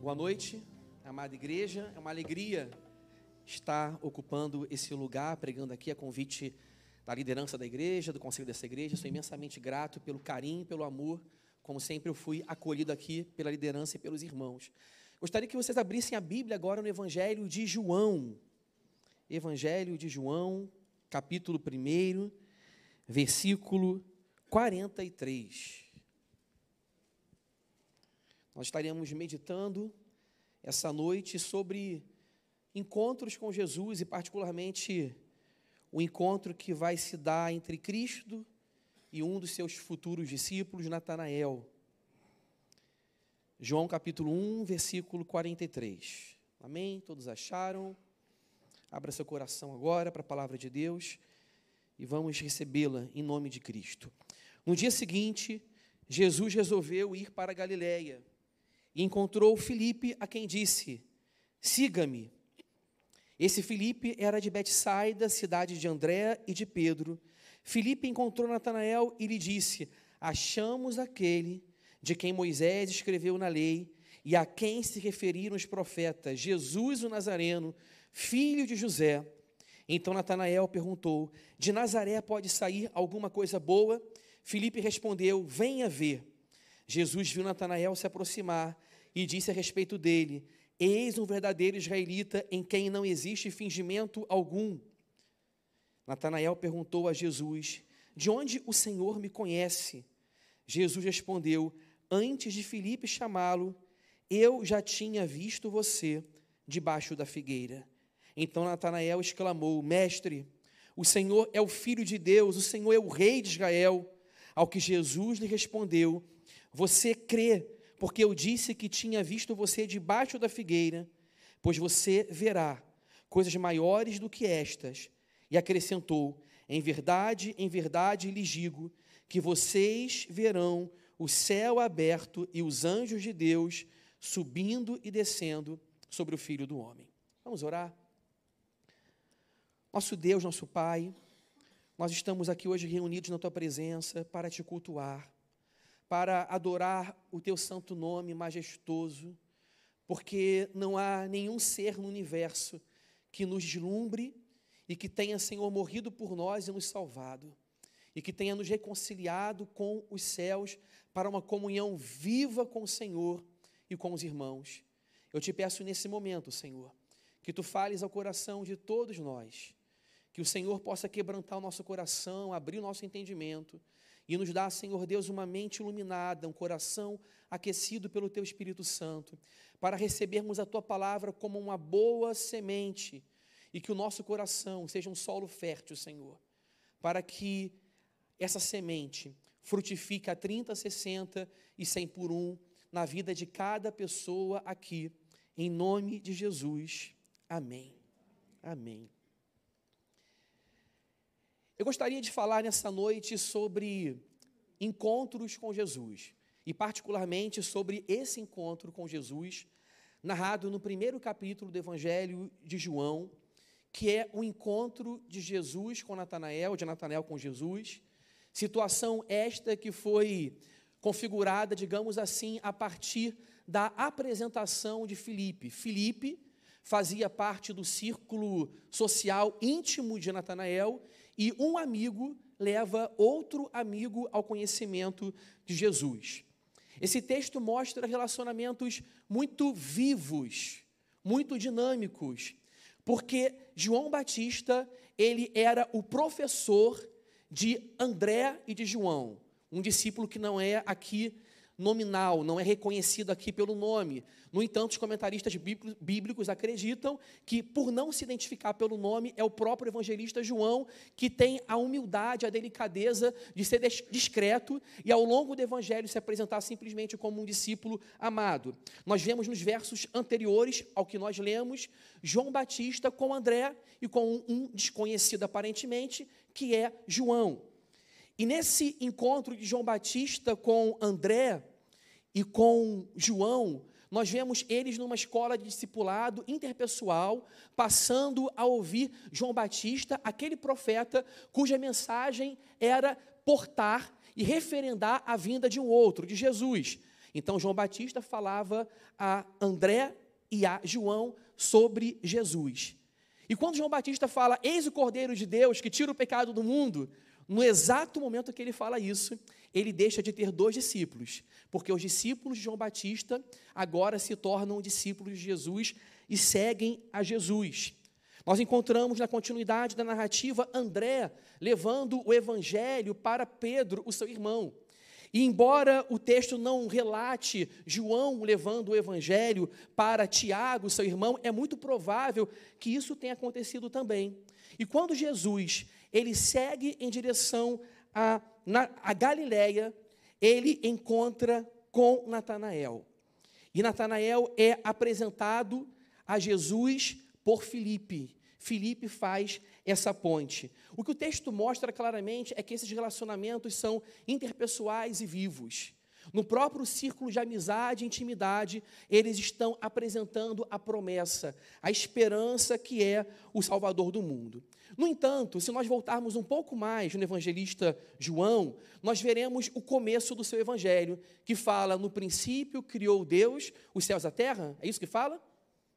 Boa noite, amada igreja. É uma alegria estar ocupando esse lugar, pregando aqui a convite da liderança da igreja, do conselho dessa igreja. Sou imensamente grato pelo carinho, pelo amor. Como sempre, eu fui acolhido aqui pela liderança e pelos irmãos. Gostaria que vocês abrissem a Bíblia agora no Evangelho de João. Evangelho de João, capítulo 1, versículo 43. Nós estaremos meditando essa noite sobre encontros com Jesus e, particularmente, o encontro que vai se dar entre Cristo e um dos seus futuros discípulos, Natanael. João capítulo 1, versículo 43. Amém? Todos acharam? Abra seu coração agora para a palavra de Deus e vamos recebê-la em nome de Cristo. No dia seguinte, Jesus resolveu ir para a Galiléia e encontrou Filipe, a quem disse: Siga-me. Esse Filipe era de Betsaida, cidade de André e de Pedro. Filipe encontrou Natanael e lhe disse: Achamos aquele de quem Moisés escreveu na lei e a quem se referiram os profetas, Jesus o Nazareno, filho de José. Então Natanael perguntou: De Nazaré pode sair alguma coisa boa? Filipe respondeu: Venha ver. Jesus viu Natanael se aproximar e disse a respeito dele: Eis um verdadeiro israelita em quem não existe fingimento algum. Natanael perguntou a Jesus: De onde o Senhor me conhece? Jesus respondeu: Antes de Filipe chamá-lo, eu já tinha visto você debaixo da figueira. Então Natanael exclamou: Mestre, o Senhor é o Filho de Deus, o Senhor é o Rei de Israel. Ao que Jesus lhe respondeu: Você crê porque eu disse que tinha visto você debaixo da figueira, pois você verá coisas maiores do que estas. E acrescentou: Em verdade, em verdade lhes digo que vocês verão o céu aberto e os anjos de Deus subindo e descendo sobre o filho do homem. Vamos orar? Nosso Deus, nosso Pai, nós estamos aqui hoje reunidos na tua presença para te cultuar para adorar o teu santo nome majestoso, porque não há nenhum ser no universo que nos deslumbre e que tenha, Senhor, morrido por nós e nos salvado, e que tenha nos reconciliado com os céus para uma comunhão viva com o Senhor e com os irmãos. Eu te peço nesse momento, Senhor, que tu fales ao coração de todos nós, que o Senhor possa quebrantar o nosso coração, abrir o nosso entendimento e nos dá, Senhor Deus, uma mente iluminada, um coração aquecido pelo Teu Espírito Santo, para recebermos a Tua palavra como uma boa semente e que o nosso coração seja um solo fértil, Senhor, para que essa semente frutifique a 30, 60 e 100 por um na vida de cada pessoa aqui, em nome de Jesus. Amém. Amém. Eu gostaria de falar nessa noite sobre encontros com Jesus, e particularmente sobre esse encontro com Jesus, narrado no primeiro capítulo do Evangelho de João, que é o encontro de Jesus com Natanael, de Natanael com Jesus, situação esta que foi configurada, digamos assim, a partir da apresentação de Filipe. Filipe fazia parte do círculo social íntimo de Natanael e um amigo leva outro amigo ao conhecimento de Jesus. Esse texto mostra relacionamentos muito vivos, muito dinâmicos, porque João Batista, ele era o professor de André e de João, um discípulo que não é aqui nominal, não é reconhecido aqui pelo nome. No entanto, os comentaristas bíblicos acreditam que, por não se identificar pelo nome, é o próprio evangelista João que tem a humildade, a delicadeza de ser discreto e, ao longo do evangelho, se apresentar simplesmente como um discípulo amado. Nós vemos nos versos anteriores ao que nós lemos, João Batista com André e com um desconhecido aparentemente, que é João. E nesse encontro de João Batista com André e com João, nós vemos eles numa escola de discipulado interpessoal, passando a ouvir João Batista, aquele profeta cuja mensagem era portar e referendar a vinda de um outro, de Jesus. Então João Batista falava a André e a João sobre Jesus. E quando João Batista fala, eis o Cordeiro de Deus que tira o pecado do mundo, no exato momento que ele fala isso, ele deixa de ter dois discípulos, porque os discípulos de João Batista agora se tornam discípulos de Jesus e seguem a Jesus. Nós encontramos na continuidade da narrativa André levando o evangelho para Pedro, o seu irmão. E embora o texto não relate João levando o evangelho para Tiago, seu irmão, é muito provável que isso tenha acontecido também. E quando Jesus ele segue em direção a, na, a Galiléia, ele encontra com Natanael. E Natanael é apresentado a Jesus por Filipe. Filipe faz essa ponte. O que o texto mostra claramente é que esses relacionamentos são interpessoais e vivos. No próprio círculo de amizade e intimidade, eles estão apresentando a promessa, a esperança que é o Salvador do mundo. No entanto, se nós voltarmos um pouco mais no evangelista João, nós veremos o começo do seu evangelho, que fala: no princípio criou Deus os céus e a terra. É isso que fala?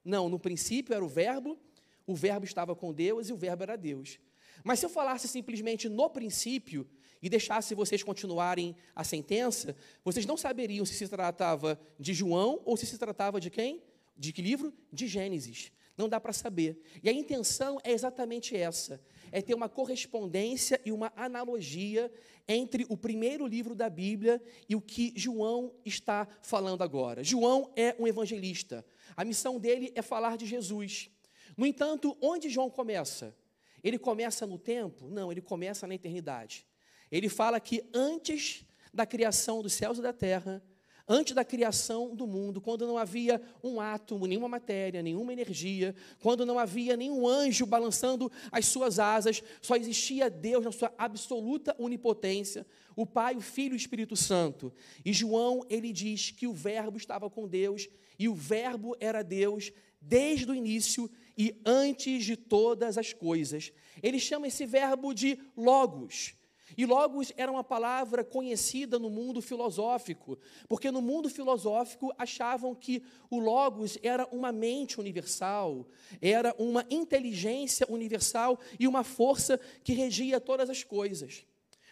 Não, no princípio era o Verbo, o Verbo estava com Deus e o Verbo era Deus. Mas se eu falasse simplesmente no princípio e deixasse vocês continuarem a sentença, vocês não saberiam se se tratava de João ou se se tratava de quem? De que livro? De Gênesis. Não dá para saber. E a intenção é exatamente essa: é ter uma correspondência e uma analogia entre o primeiro livro da Bíblia e o que João está falando agora. João é um evangelista. A missão dele é falar de Jesus. No entanto, onde João começa? Ele começa no tempo? Não, ele começa na eternidade. Ele fala que antes da criação dos céus e da terra, antes da criação do mundo, quando não havia um átomo, nenhuma matéria, nenhuma energia, quando não havia nenhum anjo balançando as suas asas, só existia Deus na sua absoluta onipotência, o Pai, o Filho e o Espírito Santo. E João, ele diz que o Verbo estava com Deus e o Verbo era Deus desde o início e antes de todas as coisas. Ele chama esse verbo de logos. E logos era uma palavra conhecida no mundo filosófico, porque no mundo filosófico achavam que o logos era uma mente universal, era uma inteligência universal e uma força que regia todas as coisas.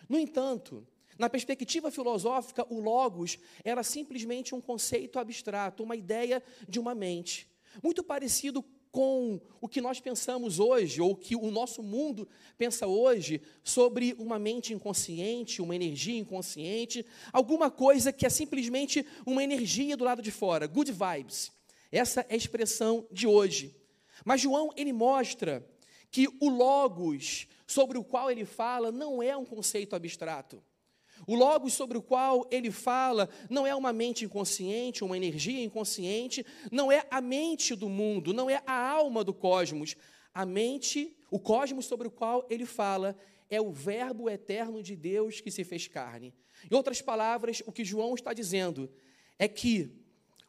No entanto, na perspectiva filosófica, o logos era simplesmente um conceito abstrato, uma ideia de uma mente, muito parecido com o que nós pensamos hoje, ou que o nosso mundo pensa hoje, sobre uma mente inconsciente, uma energia inconsciente, alguma coisa que é simplesmente uma energia do lado de fora, good vibes. Essa é a expressão de hoje. Mas João, ele mostra que o logos sobre o qual ele fala não é um conceito abstrato. O Logos sobre o qual ele fala não é uma mente inconsciente, uma energia inconsciente, não é a mente do mundo, não é a alma do cosmos. A mente, o cosmos sobre o qual ele fala, é o Verbo eterno de Deus que se fez carne. Em outras palavras, o que João está dizendo é que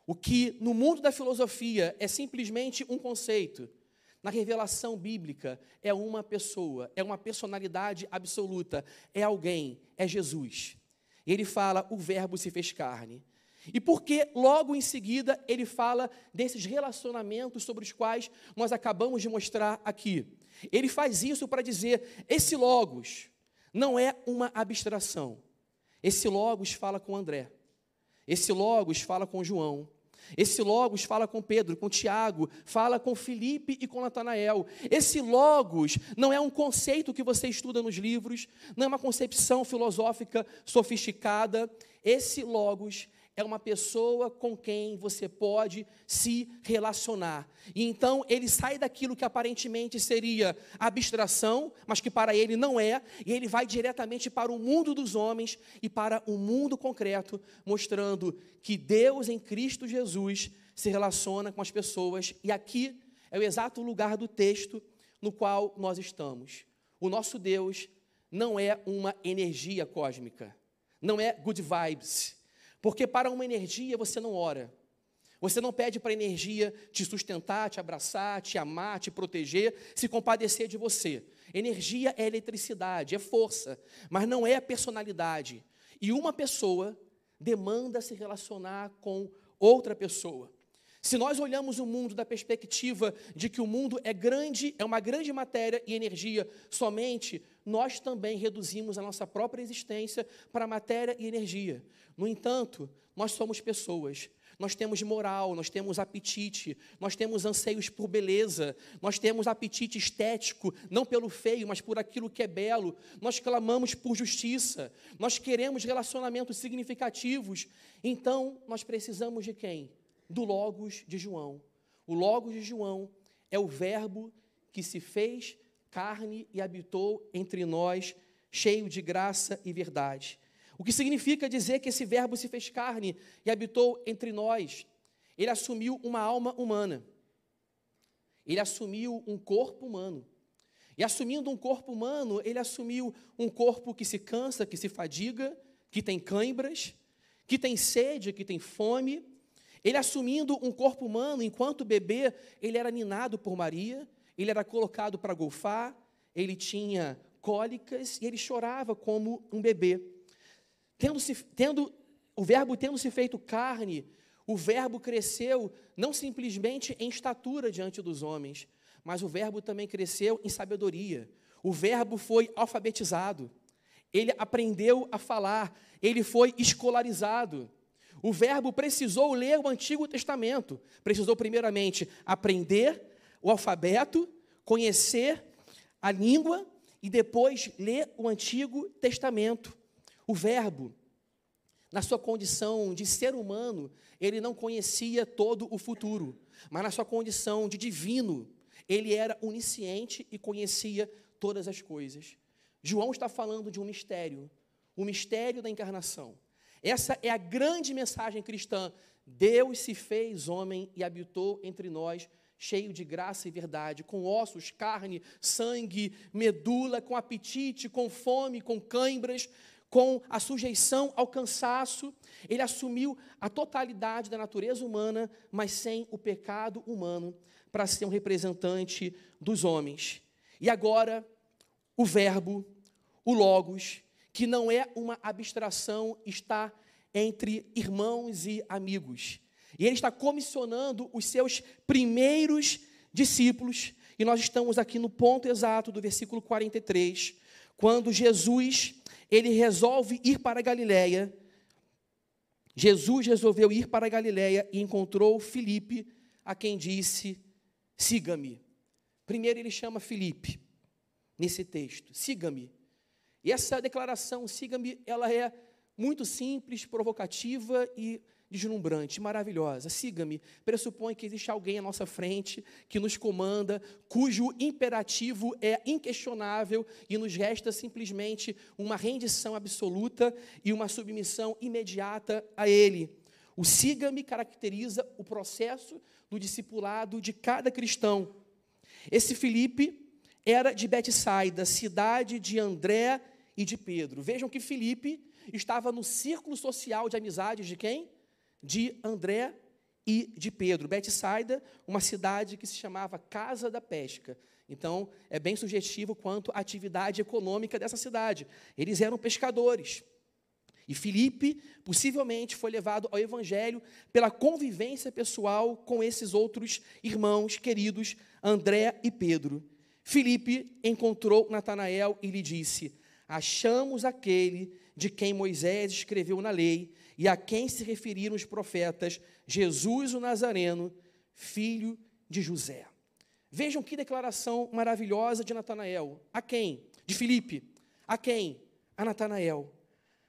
o que no mundo da filosofia é simplesmente um conceito, na revelação bíblica, é uma pessoa, é uma personalidade absoluta, é alguém, é Jesus. Ele fala: o Verbo se fez carne. E porque logo em seguida ele fala desses relacionamentos sobre os quais nós acabamos de mostrar aqui. Ele faz isso para dizer: esse Logos não é uma abstração. Esse Logos fala com André. Esse Logos fala com João. Esse Logos fala com Pedro, com Tiago, fala com Felipe e com Natanael. Esse Logos não é um conceito que você estuda nos livros, não é uma concepção filosófica sofisticada. Esse Logos é uma pessoa com quem você pode se relacionar. E então ele sai daquilo que aparentemente seria abstração, mas que para ele não é, e ele vai diretamente para o mundo dos homens e para o mundo concreto, mostrando que Deus em Cristo Jesus se relaciona com as pessoas. E aqui é o exato lugar do texto no qual nós estamos. O nosso Deus não é uma energia cósmica, não é good vibes porque para uma energia você não ora. Você não pede para a energia te sustentar, te abraçar, te amar, te proteger, se compadecer de você. Energia é eletricidade, é força, mas não é personalidade. E uma pessoa demanda se relacionar com outra pessoa. Se nós olhamos o mundo da perspectiva de que o mundo é grande, é uma grande matéria e energia somente, nós também reduzimos a nossa própria existência para matéria e energia. No entanto, nós somos pessoas. Nós temos moral, nós temos apetite, nós temos anseios por beleza, nós temos apetite estético, não pelo feio, mas por aquilo que é belo. Nós clamamos por justiça, nós queremos relacionamentos significativos. Então, nós precisamos de quem? do Logos de João. O Logos de João é o Verbo que se fez carne e habitou entre nós, cheio de graça e verdade. O que significa dizer que esse Verbo se fez carne e habitou entre nós? Ele assumiu uma alma humana. Ele assumiu um corpo humano. E assumindo um corpo humano, ele assumiu um corpo que se cansa, que se fadiga, que tem cãibras, que tem sede, que tem fome, ele assumindo um corpo humano, enquanto bebê, ele era ninado por Maria, ele era colocado para golfar, ele tinha cólicas e ele chorava como um bebê. Tendo, -se, tendo o verbo tendo se feito carne, o verbo cresceu não simplesmente em estatura diante dos homens, mas o verbo também cresceu em sabedoria. O verbo foi alfabetizado. Ele aprendeu a falar, ele foi escolarizado. O verbo precisou ler o Antigo Testamento, precisou primeiramente aprender o alfabeto, conhecer a língua e depois ler o Antigo Testamento. O verbo, na sua condição de ser humano, ele não conhecia todo o futuro, mas na sua condição de divino, ele era onisciente e conhecia todas as coisas. João está falando de um mistério, o mistério da encarnação. Essa é a grande mensagem cristã. Deus se fez homem e habitou entre nós, cheio de graça e verdade, com ossos, carne, sangue, medula, com apetite, com fome, com cãibras, com a sujeição ao cansaço. Ele assumiu a totalidade da natureza humana, mas sem o pecado humano, para ser um representante dos homens. E agora, o Verbo, o Logos, que não é uma abstração, está entre irmãos e amigos. E ele está comissionando os seus primeiros discípulos, e nós estamos aqui no ponto exato do versículo 43, quando Jesus, ele resolve ir para a Galiléia. Jesus resolveu ir para a Galiléia e encontrou Filipe, a quem disse: "Siga-me". Primeiro ele chama Filipe nesse texto: "Siga-me". E essa declaração, siga-me, ela é muito simples, provocativa e deslumbrante, maravilhosa. Siga-me. Pressupõe que existe alguém à nossa frente que nos comanda, cujo imperativo é inquestionável e nos resta simplesmente uma rendição absoluta e uma submissão imediata a ele. O siga-me caracteriza o processo do discipulado de cada cristão. Esse Felipe era de Betsaida, cidade de André e de Pedro. Vejam que Filipe estava no círculo social de amizades de quem? De André e de Pedro. Betsaida, uma cidade que se chamava Casa da Pesca. Então, é bem sugestivo quanto à atividade econômica dessa cidade. Eles eram pescadores. E Filipe, possivelmente, foi levado ao Evangelho pela convivência pessoal com esses outros irmãos queridos, André e Pedro. Filipe encontrou Natanael e lhe disse: Achamos aquele de quem Moisés escreveu na lei e a quem se referiram os profetas, Jesus o Nazareno, filho de José. Vejam que declaração maravilhosa de Natanael. A quem? De Filipe. A quem? A Natanael.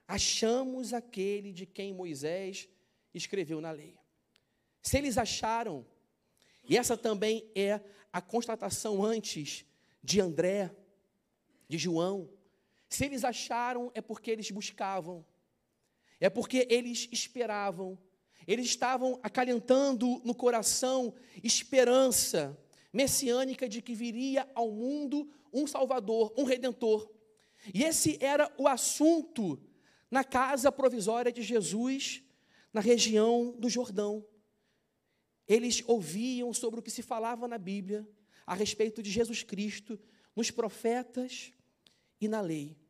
Achamos aquele de quem Moisés escreveu na lei. Se eles acharam, e essa também é a constatação antes de André, de João. Se eles acharam, é porque eles buscavam, é porque eles esperavam, eles estavam acalentando no coração esperança messiânica de que viria ao mundo um Salvador, um Redentor. E esse era o assunto na casa provisória de Jesus, na região do Jordão. Eles ouviam sobre o que se falava na Bíblia, a respeito de Jesus Cristo nos profetas e na lei.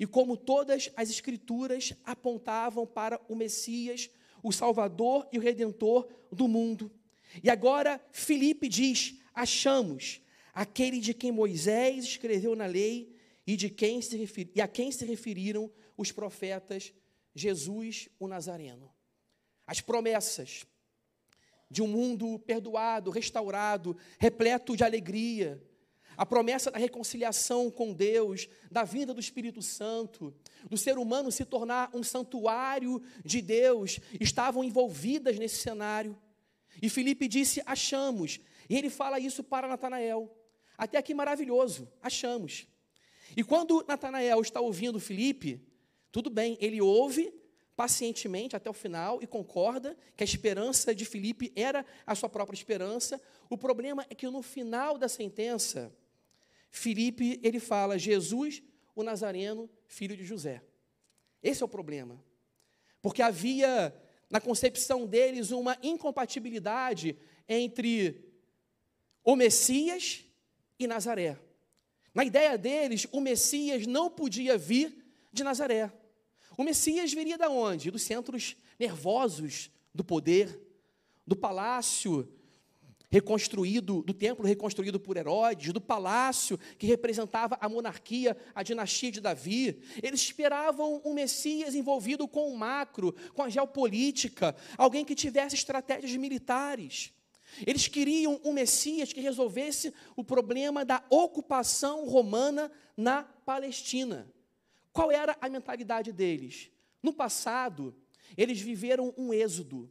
E como todas as escrituras apontavam para o Messias, o Salvador e o Redentor do mundo. E agora Filipe diz: achamos aquele de quem Moisés escreveu na lei e de quem se e a quem se referiram os profetas Jesus o Nazareno. As promessas de um mundo perdoado, restaurado, repleto de alegria, a promessa da reconciliação com Deus, da vinda do Espírito Santo, do ser humano se tornar um santuário de Deus, estavam envolvidas nesse cenário. E Felipe disse: Achamos. E ele fala isso para Natanael. Até aqui maravilhoso, achamos. E quando Natanael está ouvindo Felipe, tudo bem, ele ouve pacientemente até o final e concorda que a esperança de Filipe era a sua própria esperança. O problema é que no final da sentença, Filipe, ele fala Jesus, o Nazareno, filho de José. Esse é o problema. Porque havia na concepção deles uma incompatibilidade entre o Messias e Nazaré. Na ideia deles, o Messias não podia vir de Nazaré. O Messias viria da onde? Dos centros nervosos do poder, do palácio reconstruído, do templo reconstruído por Herodes, do palácio que representava a monarquia, a dinastia de Davi. Eles esperavam um Messias envolvido com o macro, com a geopolítica, alguém que tivesse estratégias militares. Eles queriam um Messias que resolvesse o problema da ocupação romana na Palestina. Qual era a mentalidade deles? No passado, eles viveram um êxodo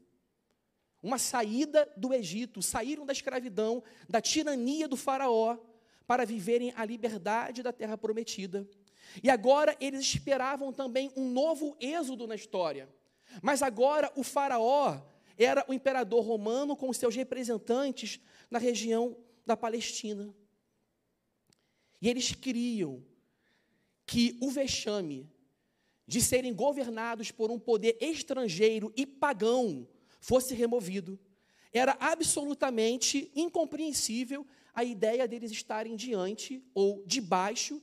uma saída do Egito, saíram da escravidão, da tirania do Faraó, para viverem a liberdade da terra prometida. E agora eles esperavam também um novo êxodo na história. Mas agora o Faraó era o imperador romano com seus representantes na região da Palestina. E eles queriam que o vexame de serem governados por um poder estrangeiro e pagão fosse removido. Era absolutamente incompreensível a ideia deles estarem diante ou debaixo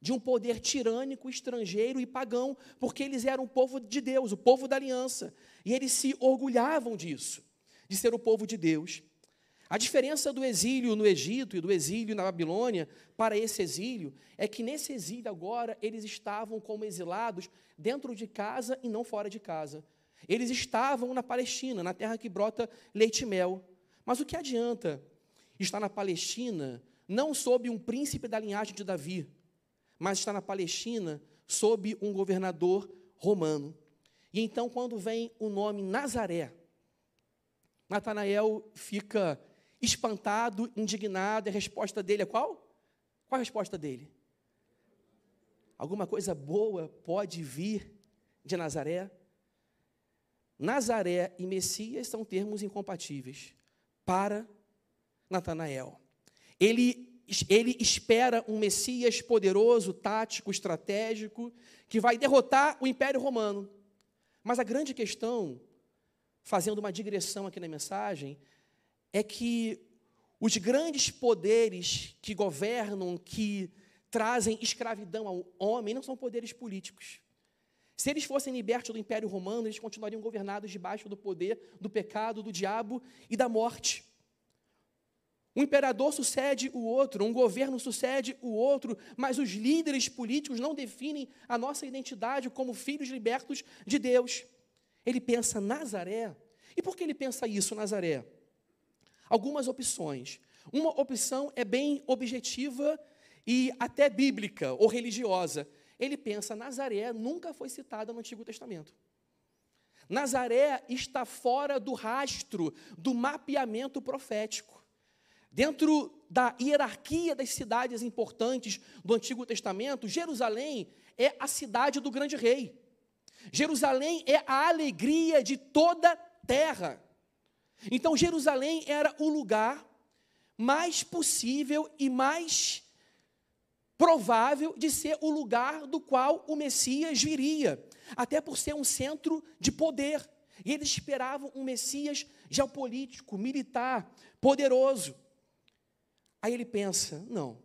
de um poder tirânico, estrangeiro e pagão, porque eles eram o povo de Deus, o povo da aliança, e eles se orgulhavam disso, de ser o povo de Deus. A diferença do exílio no Egito e do exílio na Babilônia para esse exílio é que nesse exílio agora eles estavam como exilados dentro de casa e não fora de casa. Eles estavam na Palestina, na terra que brota leite e mel. Mas o que adianta estar na Palestina não sob um príncipe da linhagem de Davi, mas estar na Palestina sob um governador romano? E então, quando vem o nome Nazaré, Natanael fica espantado, indignado, e a resposta dele é qual? Qual a resposta dele? Alguma coisa boa pode vir de Nazaré? Nazaré e Messias são termos incompatíveis para Natanael. Ele, ele espera um Messias poderoso, tático, estratégico, que vai derrotar o Império Romano. Mas a grande questão, fazendo uma digressão aqui na mensagem, é que os grandes poderes que governam, que trazem escravidão ao homem, não são poderes políticos. Se eles fossem libertos do Império Romano, eles continuariam governados debaixo do poder do pecado, do diabo e da morte. Um imperador sucede o outro, um governo sucede o outro, mas os líderes políticos não definem a nossa identidade como filhos libertos de Deus. Ele pensa Nazaré. E por que ele pensa isso, Nazaré? Algumas opções. Uma opção é bem objetiva e até bíblica ou religiosa ele pensa: Nazaré nunca foi citada no Antigo Testamento. Nazaré está fora do rastro do mapeamento profético. Dentro da hierarquia das cidades importantes do Antigo Testamento, Jerusalém é a cidade do grande rei. Jerusalém é a alegria de toda terra. Então, Jerusalém era o lugar mais possível e mais provável de ser o lugar do qual o Messias viria, até por ser um centro de poder. E eles esperavam um Messias geopolítico, militar, poderoso. Aí ele pensa: não,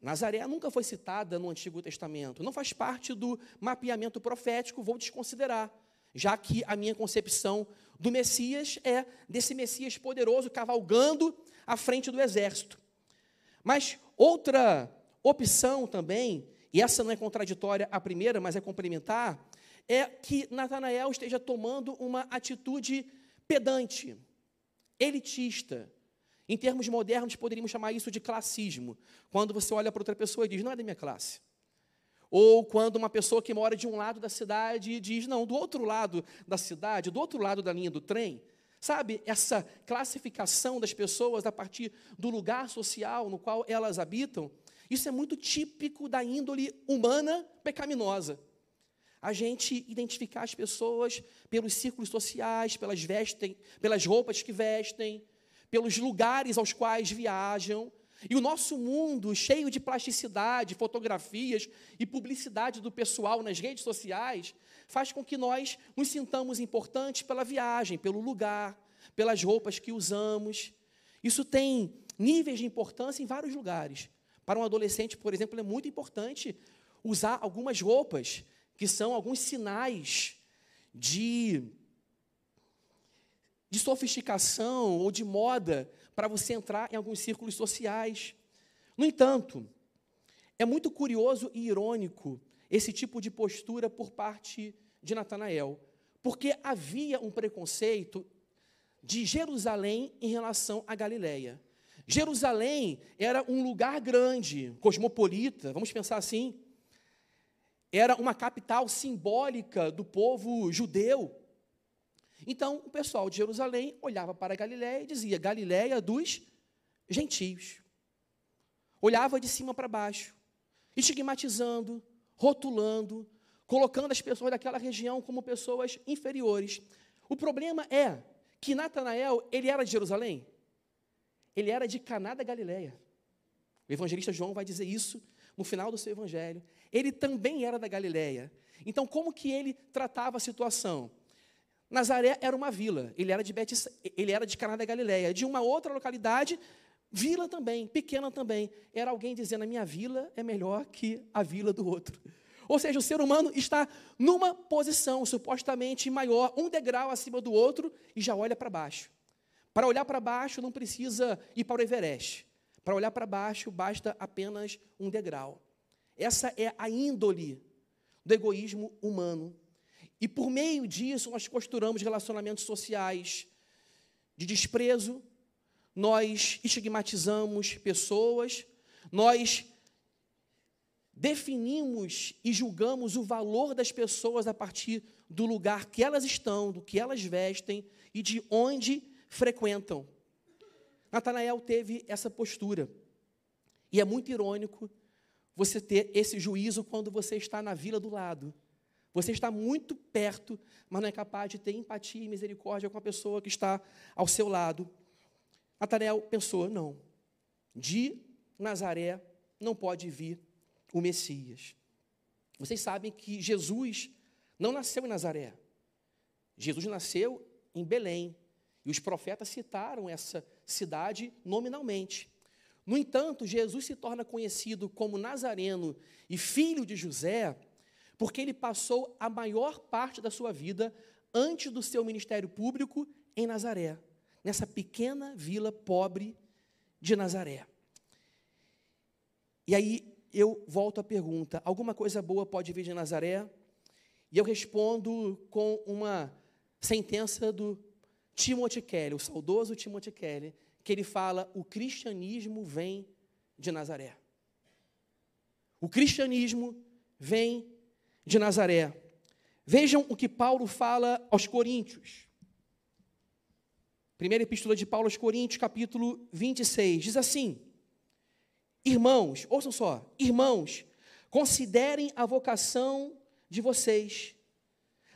Nazaré nunca foi citada no Antigo Testamento, não faz parte do mapeamento profético, vou desconsiderar, já que a minha concepção do Messias é desse Messias poderoso cavalgando à frente do exército. Mas outra opção também, e essa não é contraditória à primeira, mas é complementar, é que Natanael esteja tomando uma atitude pedante, elitista. Em termos modernos, poderíamos chamar isso de classismo. Quando você olha para outra pessoa e diz, não é da minha classe. Ou quando uma pessoa que mora de um lado da cidade diz, não, do outro lado da cidade, do outro lado da linha do trem. Sabe, essa classificação das pessoas a partir do lugar social no qual elas habitam, isso é muito típico da índole humana pecaminosa a gente identificar as pessoas pelos círculos sociais, pelas, vestem, pelas roupas que vestem, pelos lugares aos quais viajam. E o nosso mundo, cheio de plasticidade, fotografias e publicidade do pessoal nas redes sociais, faz com que nós nos sintamos importantes pela viagem, pelo lugar, pelas roupas que usamos. Isso tem níveis de importância em vários lugares. Para um adolescente, por exemplo, é muito importante usar algumas roupas que são alguns sinais de, de sofisticação ou de moda para você entrar em alguns círculos sociais. No entanto, é muito curioso e irônico esse tipo de postura por parte de Natanael, porque havia um preconceito de Jerusalém em relação à Galiléia. Jerusalém era um lugar grande, cosmopolita, vamos pensar assim, era uma capital simbólica do povo judeu. Então, o pessoal de Jerusalém olhava para Galiléia e dizia: Galiléia dos gentios. Olhava de cima para baixo, estigmatizando, rotulando, colocando as pessoas daquela região como pessoas inferiores. O problema é que Natanael, ele era de Jerusalém? Ele era de Caná da Galiléia. O evangelista João vai dizer isso no final do seu evangelho, ele também era da Galiléia. Então, como que ele tratava a situação? Nazaré era uma vila, ele era de Betis, ele era de Caná da Galiléia. De uma outra localidade, vila também, pequena também. Era alguém dizendo: a minha vila é melhor que a vila do outro. Ou seja, o ser humano está numa posição supostamente maior, um degrau acima do outro, e já olha para baixo. Para olhar para baixo, não precisa ir para o Everest. Para olhar para baixo, basta apenas um degrau. Essa é a índole do egoísmo humano. E por meio disso, nós costuramos relacionamentos sociais de desprezo, nós estigmatizamos pessoas, nós definimos e julgamos o valor das pessoas a partir do lugar que elas estão, do que elas vestem e de onde frequentam. Natanael teve essa postura. E é muito irônico você ter esse juízo quando você está na vila do lado. Você está muito perto, mas não é capaz de ter empatia e misericórdia com a pessoa que está ao seu lado. Natanael pensou: não, de Nazaré não pode vir o Messias. Vocês sabem que Jesus não nasceu em Nazaré. Jesus nasceu em Belém. E os profetas citaram essa cidade nominalmente. No entanto, Jesus se torna conhecido como Nazareno e filho de José, porque ele passou a maior parte da sua vida antes do seu ministério público em Nazaré, nessa pequena vila pobre de Nazaré. E aí eu volto à pergunta: alguma coisa boa pode vir de Nazaré? E eu respondo com uma sentença do Timothy Kelly, o saudoso Timothy Kelly, que ele fala: o cristianismo vem de Nazaré. O cristianismo vem de Nazaré. Vejam o que Paulo fala aos Coríntios. Primeira epístola de Paulo aos Coríntios, capítulo 26, diz assim: Irmãos, ouçam só, irmãos, considerem a vocação de vocês.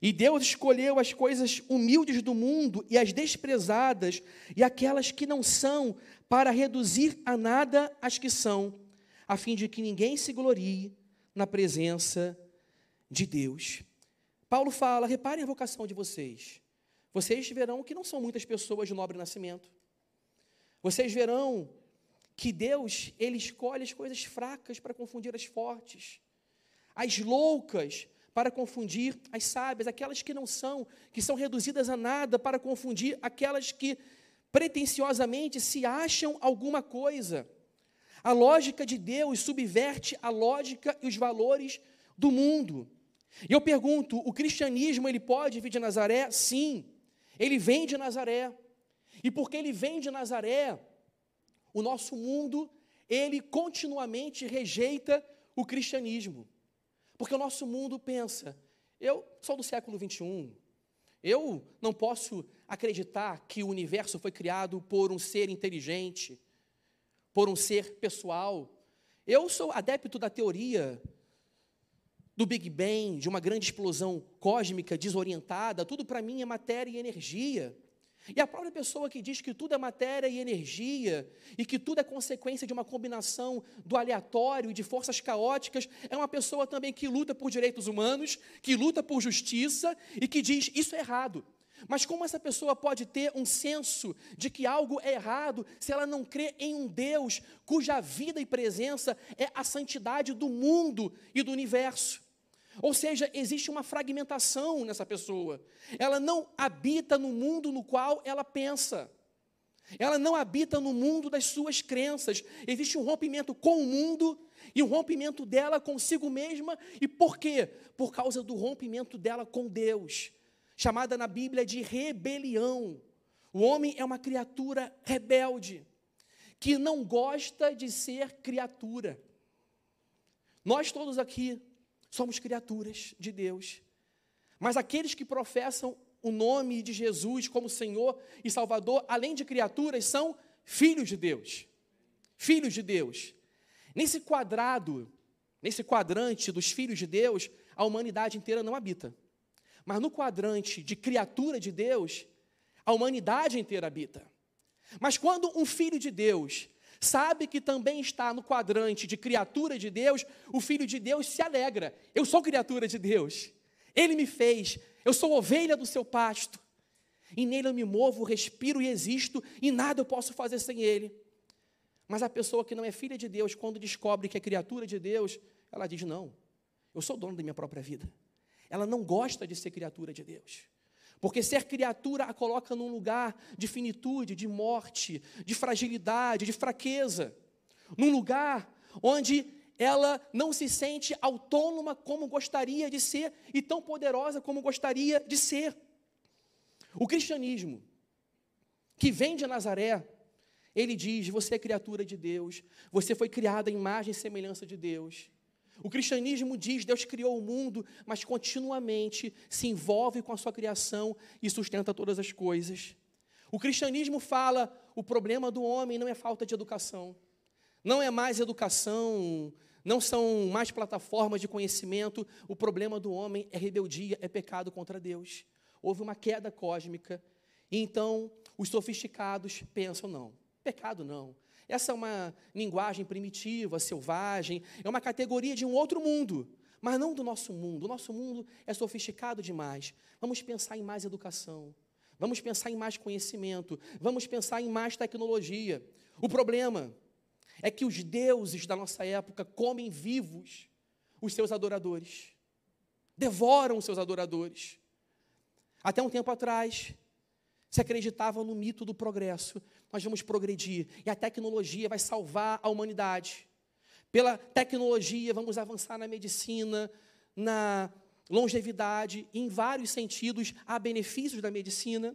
E Deus escolheu as coisas humildes do mundo e as desprezadas e aquelas que não são, para reduzir a nada as que são, a fim de que ninguém se glorie na presença de Deus. Paulo fala: reparem a vocação de vocês. Vocês verão que não são muitas pessoas de nobre nascimento. Vocês verão que Deus, ele escolhe as coisas fracas para confundir as fortes, as loucas para confunir as sábias, aquelas que não são, que são reduzidas a nada para confundir aquelas que pretensiosamente se acham alguma coisa. A lógica de Deus subverte a lógica e os valores do mundo. E eu pergunto, o cristianismo ele pode vir de Nazaré? Sim. Ele vem de Nazaré. E porque ele vem de Nazaré, o nosso mundo, ele continuamente rejeita o cristianismo. Porque o nosso mundo pensa, eu sou do século 21, eu não posso acreditar que o universo foi criado por um ser inteligente, por um ser pessoal. Eu sou adepto da teoria do Big Bang, de uma grande explosão cósmica desorientada, tudo para mim é matéria e energia. E a própria pessoa que diz que tudo é matéria e energia, e que tudo é consequência de uma combinação do aleatório e de forças caóticas, é uma pessoa também que luta por direitos humanos, que luta por justiça e que diz isso é errado. Mas como essa pessoa pode ter um senso de que algo é errado se ela não crê em um Deus cuja vida e presença é a santidade do mundo e do universo? Ou seja, existe uma fragmentação nessa pessoa. Ela não habita no mundo no qual ela pensa. Ela não habita no mundo das suas crenças. Existe um rompimento com o mundo e um rompimento dela consigo mesma. E por quê? Por causa do rompimento dela com Deus, chamada na Bíblia de rebelião. O homem é uma criatura rebelde, que não gosta de ser criatura. Nós todos aqui Somos criaturas de Deus. Mas aqueles que professam o nome de Jesus como Senhor e Salvador, além de criaturas, são filhos de Deus. Filhos de Deus. Nesse quadrado, nesse quadrante dos filhos de Deus, a humanidade inteira não habita. Mas no quadrante de criatura de Deus, a humanidade inteira habita. Mas quando um filho de Deus sabe que também está no quadrante de criatura de Deus, o Filho de Deus se alegra. Eu sou criatura de Deus. Ele me fez. Eu sou ovelha do seu pasto. E nele eu me movo, respiro e existo, e nada eu posso fazer sem ele. Mas a pessoa que não é filha de Deus, quando descobre que é criatura de Deus, ela diz: Não, eu sou dono da minha própria vida. Ela não gosta de ser criatura de Deus. Porque ser criatura a coloca num lugar de finitude, de morte, de fragilidade, de fraqueza. Num lugar onde ela não se sente autônoma como gostaria de ser e tão poderosa como gostaria de ser. O cristianismo, que vem de Nazaré, ele diz: você é criatura de Deus, você foi criada à imagem e semelhança de Deus. O cristianismo diz Deus criou o mundo, mas continuamente se envolve com a sua criação e sustenta todas as coisas. O cristianismo fala o problema do homem não é falta de educação, não é mais educação, não são mais plataformas de conhecimento. O problema do homem é rebeldia, é pecado contra Deus. Houve uma queda cósmica e então os sofisticados pensam não, pecado não. Essa é uma linguagem primitiva, selvagem, é uma categoria de um outro mundo, mas não do nosso mundo. O nosso mundo é sofisticado demais. Vamos pensar em mais educação, vamos pensar em mais conhecimento, vamos pensar em mais tecnologia. O problema é que os deuses da nossa época comem vivos os seus adoradores, devoram os seus adoradores. Até um tempo atrás, se acreditava no mito do progresso. Nós vamos progredir e a tecnologia vai salvar a humanidade. Pela tecnologia, vamos avançar na medicina, na longevidade, em vários sentidos, há benefícios da medicina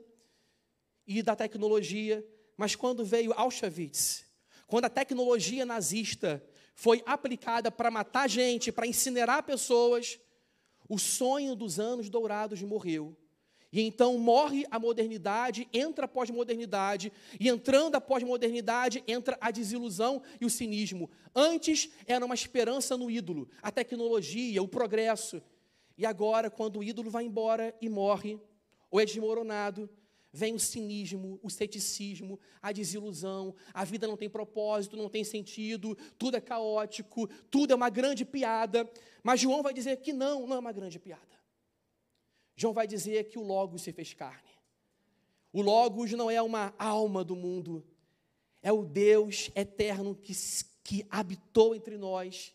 e da tecnologia. Mas quando veio Auschwitz, quando a tecnologia nazista foi aplicada para matar gente, para incinerar pessoas, o sonho dos anos dourados morreu. E então morre a modernidade, entra a pós-modernidade, e entrando a pós-modernidade, entra a desilusão e o cinismo. Antes era uma esperança no ídolo, a tecnologia, o progresso. E agora, quando o ídolo vai embora e morre, ou é desmoronado, vem o cinismo, o ceticismo, a desilusão, a vida não tem propósito, não tem sentido, tudo é caótico, tudo é uma grande piada. Mas João vai dizer que não, não é uma grande piada. João vai dizer que o Logos se fez carne. O Logos não é uma alma do mundo, é o Deus eterno que, que habitou entre nós,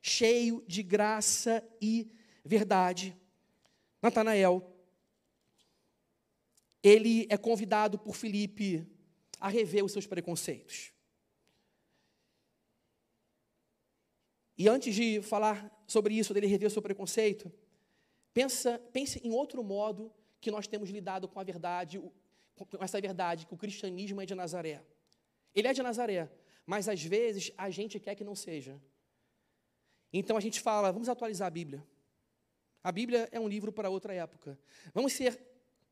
cheio de graça e verdade. Natanael ele é convidado por Filipe a rever os seus preconceitos. E antes de falar sobre isso, dele rever o seu preconceito, pensa, pense em outro modo que nós temos lidado com a verdade, com essa verdade, que o cristianismo é de Nazaré. Ele é de Nazaré, mas às vezes a gente quer que não seja. Então a gente fala, vamos atualizar a Bíblia. A Bíblia é um livro para outra época. Vamos ser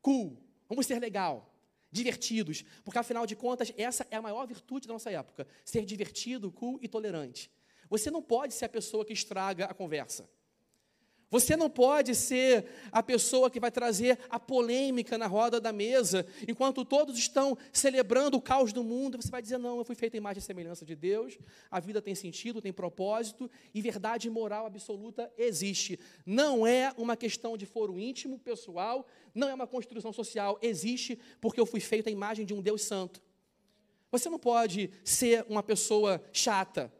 cool, Vamos ser legal, divertidos, porque afinal de contas, essa é a maior virtude da nossa época: ser divertido, cool e tolerante. Você não pode ser a pessoa que estraga a conversa. Você não pode ser a pessoa que vai trazer a polêmica na roda da mesa, enquanto todos estão celebrando o caos do mundo. Você vai dizer: Não, eu fui feito em imagem e semelhança de Deus, a vida tem sentido, tem propósito e verdade moral absoluta existe. Não é uma questão de foro íntimo, pessoal, não é uma construção social, existe porque eu fui feito à imagem de um Deus santo. Você não pode ser uma pessoa chata.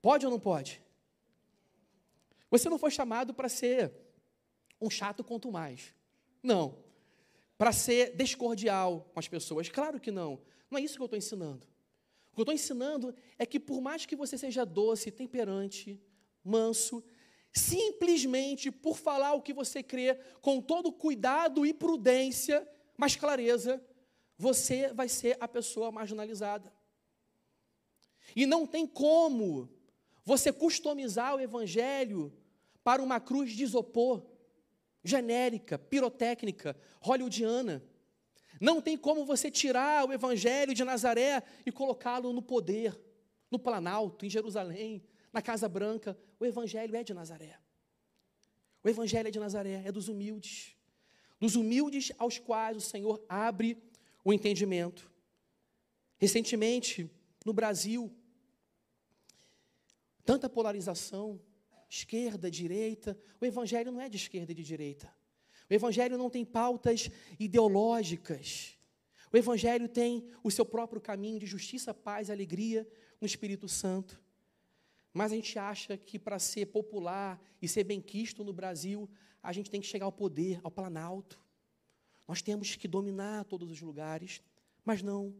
Pode ou não pode? Você não foi chamado para ser um chato quanto mais. Não. Para ser descordial com as pessoas. Claro que não. Não é isso que eu estou ensinando. O que eu estou ensinando é que, por mais que você seja doce, temperante, manso, simplesmente por falar o que você crê, com todo cuidado e prudência, mas clareza, você vai ser a pessoa marginalizada. E não tem como você customizar o evangelho para uma cruz de isopor, genérica, pirotécnica, hollywoodiana. Não tem como você tirar o evangelho de Nazaré e colocá-lo no poder, no Planalto, em Jerusalém, na Casa Branca. O evangelho é de Nazaré. O evangelho é de Nazaré, é dos humildes. Dos humildes aos quais o Senhor abre o entendimento. Recentemente, no Brasil, Tanta polarização, esquerda, direita. O Evangelho não é de esquerda e de direita. O Evangelho não tem pautas ideológicas. O Evangelho tem o seu próprio caminho de justiça, paz, alegria no Espírito Santo. Mas a gente acha que para ser popular e ser benquisto no Brasil, a gente tem que chegar ao poder, ao planalto. Nós temos que dominar todos os lugares. Mas não.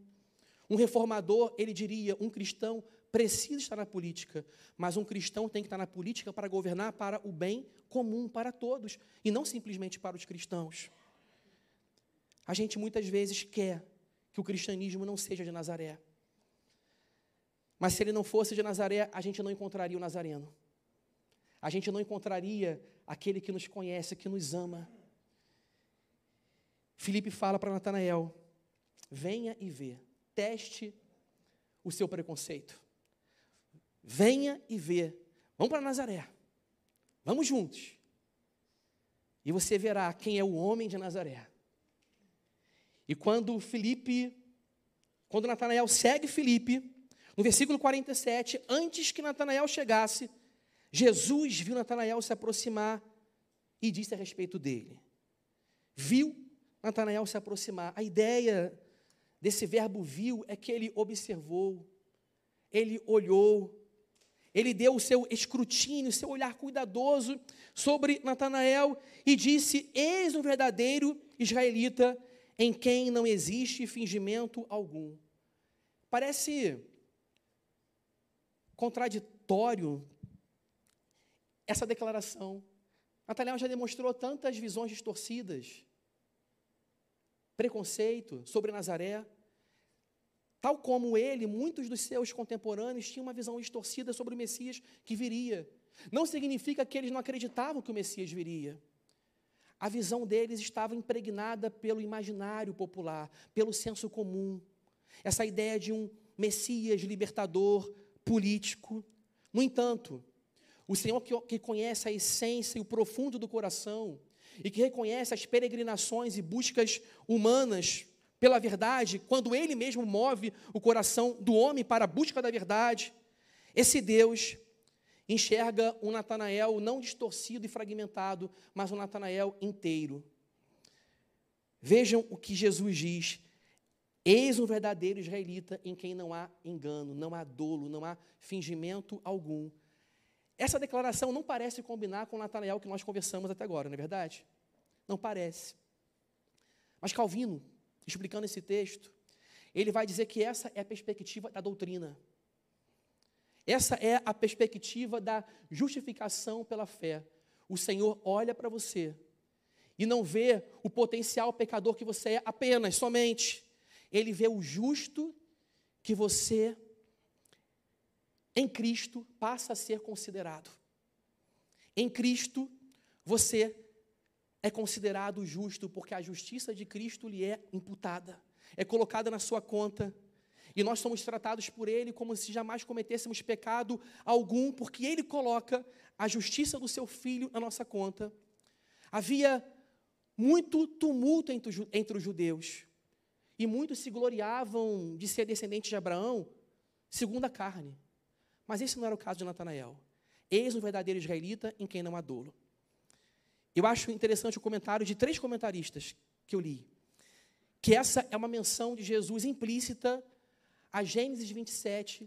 Um reformador, ele diria, um cristão precisa estar na política, mas um cristão tem que estar na política para governar para o bem comum para todos e não simplesmente para os cristãos. A gente muitas vezes quer que o cristianismo não seja de Nazaré. Mas se ele não fosse de Nazaré, a gente não encontraria o Nazareno. A gente não encontraria aquele que nos conhece, que nos ama. Filipe fala para Natanael: venha e vê, teste o seu preconceito. Venha e vê. Vamos para Nazaré. Vamos juntos. E você verá quem é o homem de Nazaré. E quando Felipe, quando Natanael segue Felipe, no versículo 47, antes que Natanael chegasse, Jesus viu Natanael se aproximar e disse a respeito dele. Viu Natanael se aproximar. A ideia desse verbo viu é que ele observou, ele olhou, ele deu o seu escrutínio, o seu olhar cuidadoso sobre Natanael e disse: Eis um verdadeiro israelita em quem não existe fingimento algum. Parece contraditório essa declaração. Natanael já demonstrou tantas visões distorcidas, preconceito sobre Nazaré, Tal como ele, muitos dos seus contemporâneos tinham uma visão distorcida sobre o Messias que viria. Não significa que eles não acreditavam que o Messias viria. A visão deles estava impregnada pelo imaginário popular, pelo senso comum. Essa ideia de um Messias libertador, político. No entanto, o Senhor que, que conhece a essência e o profundo do coração, e que reconhece as peregrinações e buscas humanas pela verdade, quando Ele mesmo move o coração do homem para a busca da verdade, esse Deus enxerga um Natanael não distorcido e fragmentado, mas um Natanael inteiro. Vejam o que Jesus diz. Eis um verdadeiro israelita em quem não há engano, não há dolo, não há fingimento algum. Essa declaração não parece combinar com o Natanael que nós conversamos até agora, não é verdade? Não parece. Mas Calvino, explicando esse texto, ele vai dizer que essa é a perspectiva da doutrina. Essa é a perspectiva da justificação pela fé. O Senhor olha para você e não vê o potencial pecador que você é apenas, somente. Ele vê o justo que você, em Cristo, passa a ser considerado. Em Cristo, você é considerado justo, porque a justiça de Cristo lhe é imputada, é colocada na sua conta. E nós somos tratados por Ele como se jamais cometêssemos pecado algum, porque Ele coloca a justiça do seu Filho na nossa conta. Havia muito tumulto entre, entre os judeus, e muitos se gloriavam de ser descendentes de Abraão, segundo a carne. Mas esse não era o caso de Natanael. Eis um verdadeiro israelita em quem não há dolo. Eu acho interessante o comentário de três comentaristas que eu li, que essa é uma menção de Jesus implícita a Gênesis 27,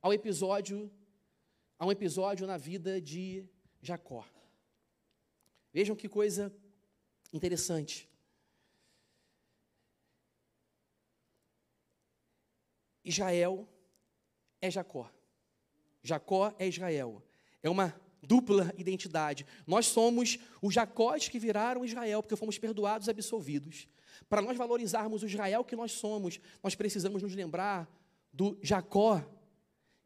ao episódio, a um episódio na vida de Jacó. Vejam que coisa interessante. Israel é Jacó. Jacó é Israel. É uma dupla identidade. Nós somos os Jacós que viraram Israel, porque fomos perdoados e absolvidos. Para nós valorizarmos o Israel que nós somos, nós precisamos nos lembrar do Jacó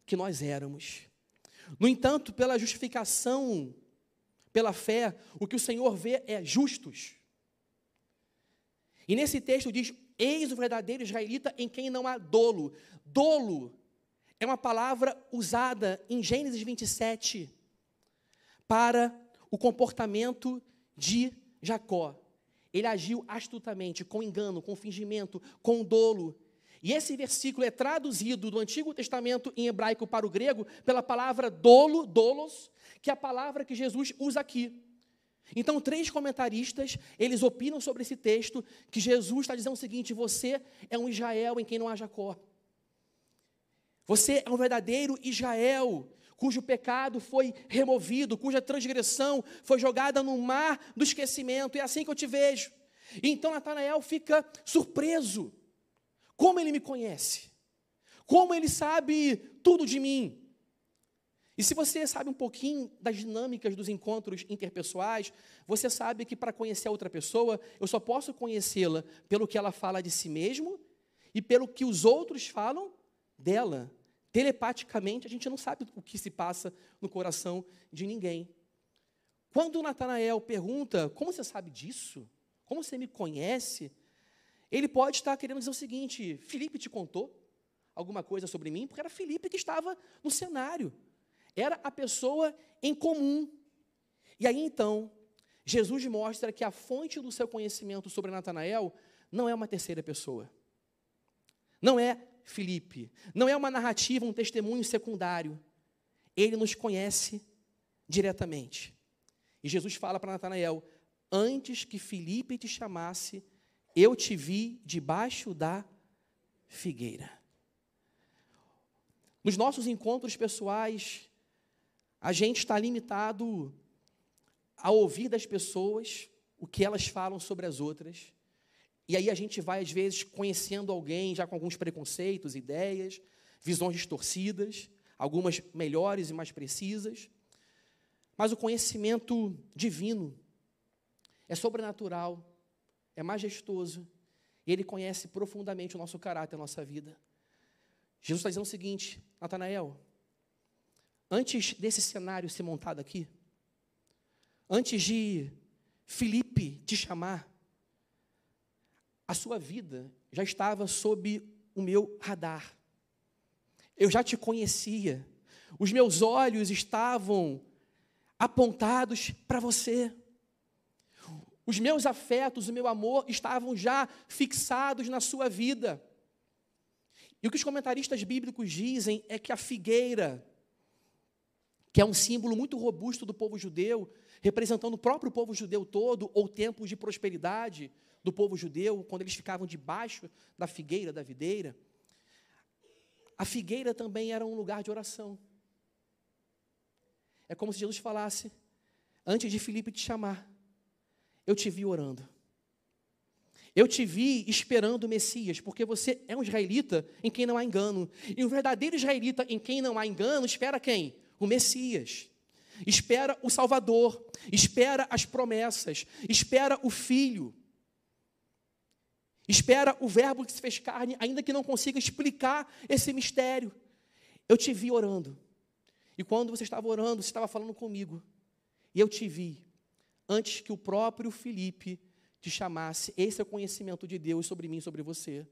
que nós éramos. No entanto, pela justificação, pela fé, o que o Senhor vê é justos. E nesse texto diz: Eis o verdadeiro israelita em quem não há dolo. Dolo é uma palavra usada em Gênesis 27 para o comportamento de Jacó. Ele agiu astutamente, com engano, com fingimento, com dolo. E esse versículo é traduzido do Antigo Testamento em hebraico para o grego pela palavra dolo, dolos, que é a palavra que Jesus usa aqui. Então, três comentaristas, eles opinam sobre esse texto, que Jesus está dizendo o seguinte, você é um Israel em quem não há Jacó. Você é um verdadeiro Israel, cujo pecado foi removido, cuja transgressão foi jogada no mar do esquecimento. É assim que eu te vejo. E então Natanael fica surpreso. Como ele me conhece? Como ele sabe tudo de mim? E se você sabe um pouquinho das dinâmicas dos encontros interpessoais, você sabe que para conhecer a outra pessoa, eu só posso conhecê-la pelo que ela fala de si mesmo e pelo que os outros falam dela. Telepaticamente, a gente não sabe o que se passa no coração de ninguém. Quando Natanael pergunta: Como você sabe disso? Como você me conhece? Ele pode estar querendo dizer o seguinte: Felipe te contou alguma coisa sobre mim? Porque era Felipe que estava no cenário. Era a pessoa em comum. E aí então, Jesus mostra que a fonte do seu conhecimento sobre Natanael não é uma terceira pessoa. Não é Filipe. Não é uma narrativa, um testemunho secundário. Ele nos conhece diretamente. E Jesus fala para Natanael: Antes que Filipe te chamasse, eu te vi debaixo da figueira. Nos nossos encontros pessoais, a gente está limitado a ouvir das pessoas o que elas falam sobre as outras e aí a gente vai, às vezes, conhecendo alguém já com alguns preconceitos, ideias, visões distorcidas, algumas melhores e mais precisas. Mas o conhecimento divino é sobrenatural, é majestoso, e ele conhece profundamente o nosso caráter, a nossa vida. Jesus está dizendo o seguinte, Natanael, antes desse cenário ser montado aqui, antes de Felipe te chamar, a sua vida já estava sob o meu radar. Eu já te conhecia. Os meus olhos estavam apontados para você. Os meus afetos, o meu amor estavam já fixados na sua vida. E o que os comentaristas bíblicos dizem é que a figueira, que é um símbolo muito robusto do povo judeu, representando o próprio povo judeu todo, ou tempos de prosperidade do povo judeu, quando eles ficavam debaixo da figueira, da videira, a figueira também era um lugar de oração. É como se Jesus falasse, antes de Filipe te chamar, eu te vi orando. Eu te vi esperando o Messias, porque você é um israelita em quem não há engano. E um verdadeiro israelita em quem não há engano espera quem? O Messias. Espera o Salvador, espera as promessas, espera o Filho. Espera o Verbo que se fez carne, ainda que não consiga explicar esse mistério. Eu te vi orando. E quando você estava orando, você estava falando comigo. E eu te vi antes que o próprio Felipe te chamasse. Esse é o conhecimento de Deus sobre mim, sobre você.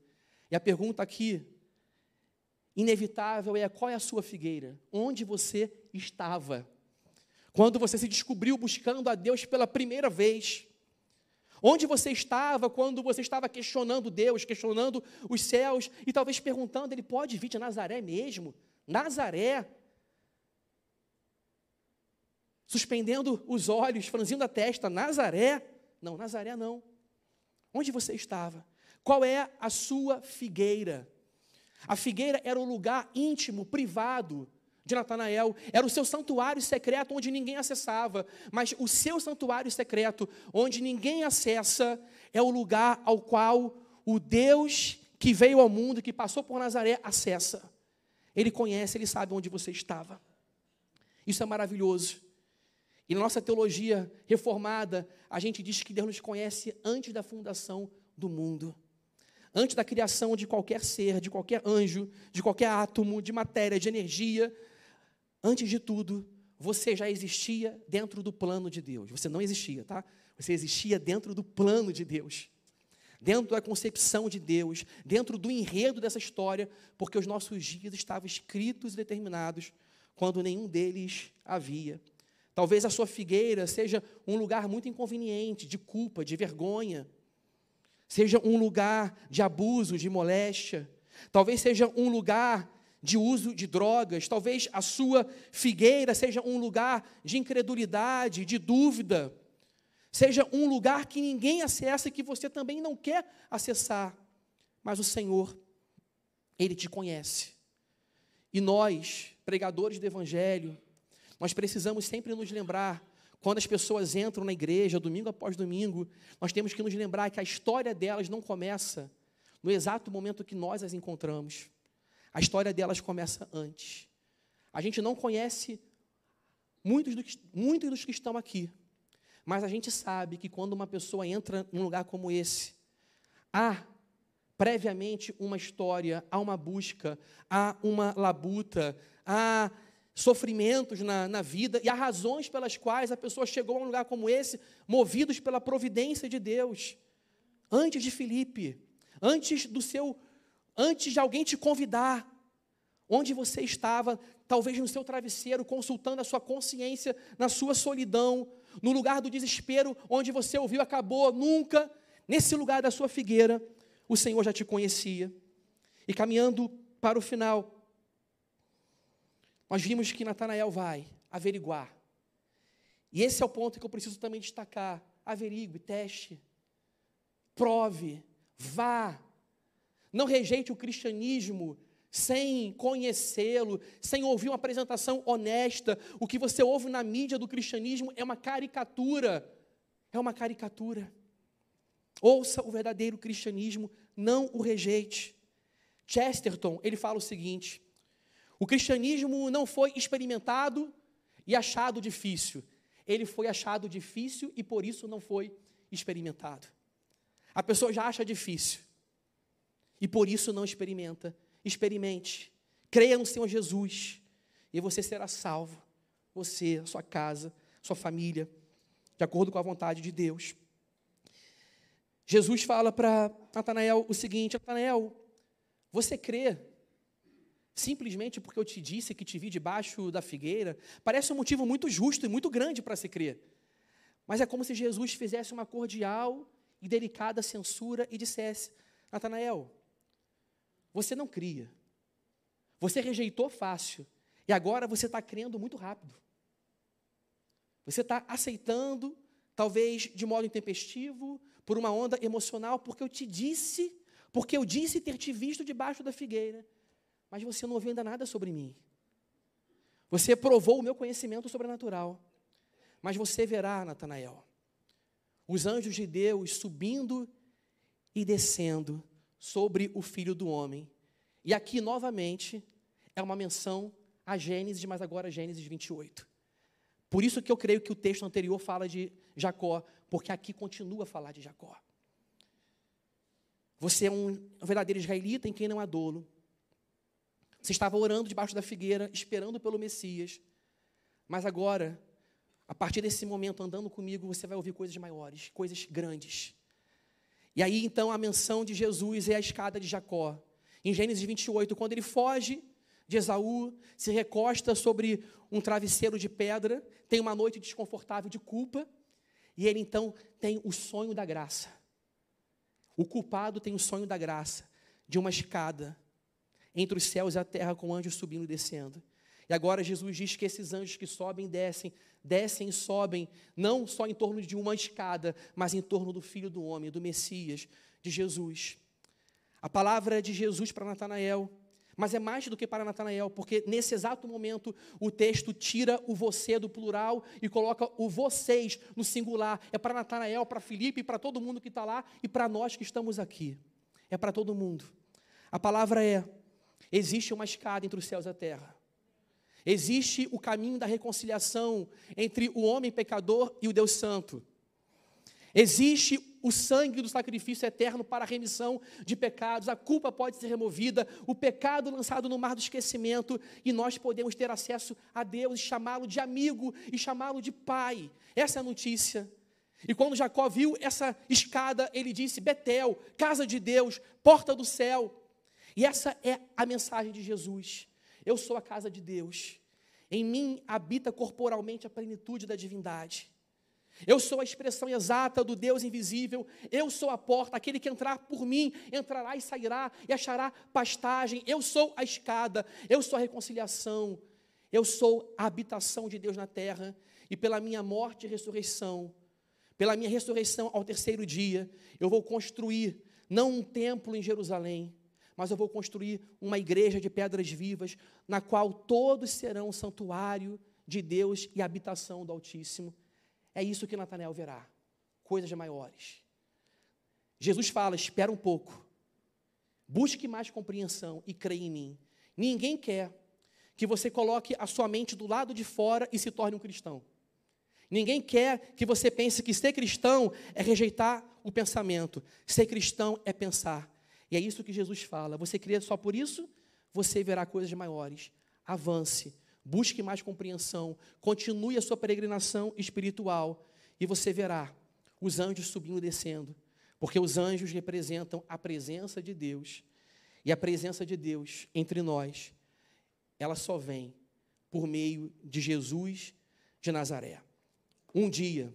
E a pergunta aqui, inevitável, é: qual é a sua figueira? Onde você estava? Quando você se descobriu buscando a Deus pela primeira vez. Onde você estava quando você estava questionando Deus, questionando os céus e talvez perguntando: Ele pode vir de Nazaré mesmo? Nazaré? suspendendo os olhos, franzindo a testa, Nazaré? Não, Nazaré não. Onde você estava? Qual é a sua figueira? A figueira era um lugar íntimo, privado de Natanael, era o seu santuário secreto onde ninguém acessava, mas o seu santuário secreto, onde ninguém acessa, é o lugar ao qual o Deus que veio ao mundo, que passou por Nazaré, acessa. Ele conhece, ele sabe onde você estava. Isso é maravilhoso. E na nossa teologia reformada, a gente diz que Deus nos conhece antes da fundação do mundo. Antes da criação de qualquer ser, de qualquer anjo, de qualquer átomo, de matéria, de energia, antes de tudo, você já existia dentro do plano de Deus. Você não existia, tá? Você existia dentro do plano de Deus. Dentro da concepção de Deus, dentro do enredo dessa história, porque os nossos dias estavam escritos e determinados quando nenhum deles havia Talvez a sua figueira seja um lugar muito inconveniente, de culpa, de vergonha. Seja um lugar de abuso, de moléstia. Talvez seja um lugar de uso de drogas. Talvez a sua figueira seja um lugar de incredulidade, de dúvida. Seja um lugar que ninguém acessa e que você também não quer acessar. Mas o Senhor, Ele te conhece. E nós, pregadores do Evangelho, nós precisamos sempre nos lembrar, quando as pessoas entram na igreja, domingo após domingo, nós temos que nos lembrar que a história delas não começa no exato momento que nós as encontramos. A história delas começa antes. A gente não conhece muitos, do que, muitos dos que estão aqui, mas a gente sabe que quando uma pessoa entra num lugar como esse, há previamente uma história, há uma busca, há uma labuta, há sofrimentos na, na vida e há razões pelas quais a pessoa chegou a um lugar como esse, movidos pela providência de Deus. Antes de Filipe, antes do seu, antes de alguém te convidar, onde você estava, talvez no seu travesseiro, consultando a sua consciência, na sua solidão, no lugar do desespero, onde você ouviu, acabou, nunca, nesse lugar da sua figueira, o Senhor já te conhecia. E caminhando para o final, nós vimos que Natanael vai averiguar. E esse é o ponto que eu preciso também destacar. Averigue, teste, prove, vá. Não rejeite o cristianismo sem conhecê-lo, sem ouvir uma apresentação honesta. O que você ouve na mídia do cristianismo é uma caricatura. É uma caricatura. Ouça o verdadeiro cristianismo, não o rejeite. Chesterton, ele fala o seguinte: o cristianismo não foi experimentado e achado difícil. Ele foi achado difícil e por isso não foi experimentado. A pessoa já acha difícil e por isso não experimenta. Experimente. Creia no Senhor Jesus e você será salvo. Você, sua casa, sua família, de acordo com a vontade de Deus. Jesus fala para Natanael o seguinte: Natanael, você crê simplesmente porque eu te disse que te vi debaixo da figueira, parece um motivo muito justo e muito grande para se crer. Mas é como se Jesus fizesse uma cordial e delicada censura e dissesse: Natanael, você não cria, você rejeitou fácil, e agora você está crendo muito rápido. Você está aceitando, talvez de modo intempestivo, por uma onda emocional, porque eu te disse, porque eu disse ter te visto debaixo da figueira mas você não ouviu ainda nada sobre mim. Você provou o meu conhecimento sobrenatural, mas você verá, Natanael, os anjos de Deus subindo e descendo sobre o filho do homem. E aqui, novamente, é uma menção a Gênesis, mas agora Gênesis 28. Por isso que eu creio que o texto anterior fala de Jacó, porque aqui continua a falar de Jacó. Você é um verdadeiro israelita em quem não há dolo. Você estava orando debaixo da figueira, esperando pelo Messias. Mas agora, a partir desse momento, andando comigo, você vai ouvir coisas maiores, coisas grandes. E aí, então, a menção de Jesus é a escada de Jacó. Em Gênesis 28, quando ele foge de Esaú, se recosta sobre um travesseiro de pedra, tem uma noite desconfortável de culpa, e ele então tem o sonho da graça. O culpado tem o sonho da graça, de uma escada entre os céus e a terra com anjos subindo e descendo. E agora Jesus diz que esses anjos que sobem e descem, descem e sobem, não só em torno de uma escada, mas em torno do Filho do Homem, do Messias, de Jesus. A palavra de Jesus para Natanael, mas é mais do que para Natanael, porque nesse exato momento o texto tira o você do plural e coloca o vocês no singular. É para Natanael, para Filipe, para todo mundo que está lá e para nós que estamos aqui. É para todo mundo. A palavra é Existe uma escada entre os céus e a terra. Existe o caminho da reconciliação entre o homem pecador e o Deus Santo. Existe o sangue do sacrifício eterno para a remissão de pecados, a culpa pode ser removida, o pecado lançado no mar do esquecimento, e nós podemos ter acesso a Deus chamá-lo de amigo e chamá-lo de pai. Essa é a notícia. E quando Jacó viu essa escada, ele disse: Betel, casa de Deus, porta do céu. E essa é a mensagem de Jesus. Eu sou a casa de Deus. Em mim habita corporalmente a plenitude da divindade. Eu sou a expressão exata do Deus invisível. Eu sou a porta. Aquele que entrar por mim entrará e sairá e achará pastagem. Eu sou a escada. Eu sou a reconciliação. Eu sou a habitação de Deus na terra. E pela minha morte e ressurreição, pela minha ressurreição ao terceiro dia, eu vou construir não um templo em Jerusalém, mas eu vou construir uma igreja de pedras vivas, na qual todos serão um santuário de Deus e habitação do Altíssimo. É isso que Natanael verá, coisas maiores. Jesus fala: espera um pouco, busque mais compreensão e creia em mim. Ninguém quer que você coloque a sua mente do lado de fora e se torne um cristão. Ninguém quer que você pense que ser cristão é rejeitar o pensamento. Ser cristão é pensar. E é isso que Jesus fala. Você crê só por isso? Você verá coisas maiores. Avance, busque mais compreensão, continue a sua peregrinação espiritual e você verá os anjos subindo e descendo, porque os anjos representam a presença de Deus. E a presença de Deus entre nós, ela só vem por meio de Jesus de Nazaré. Um dia,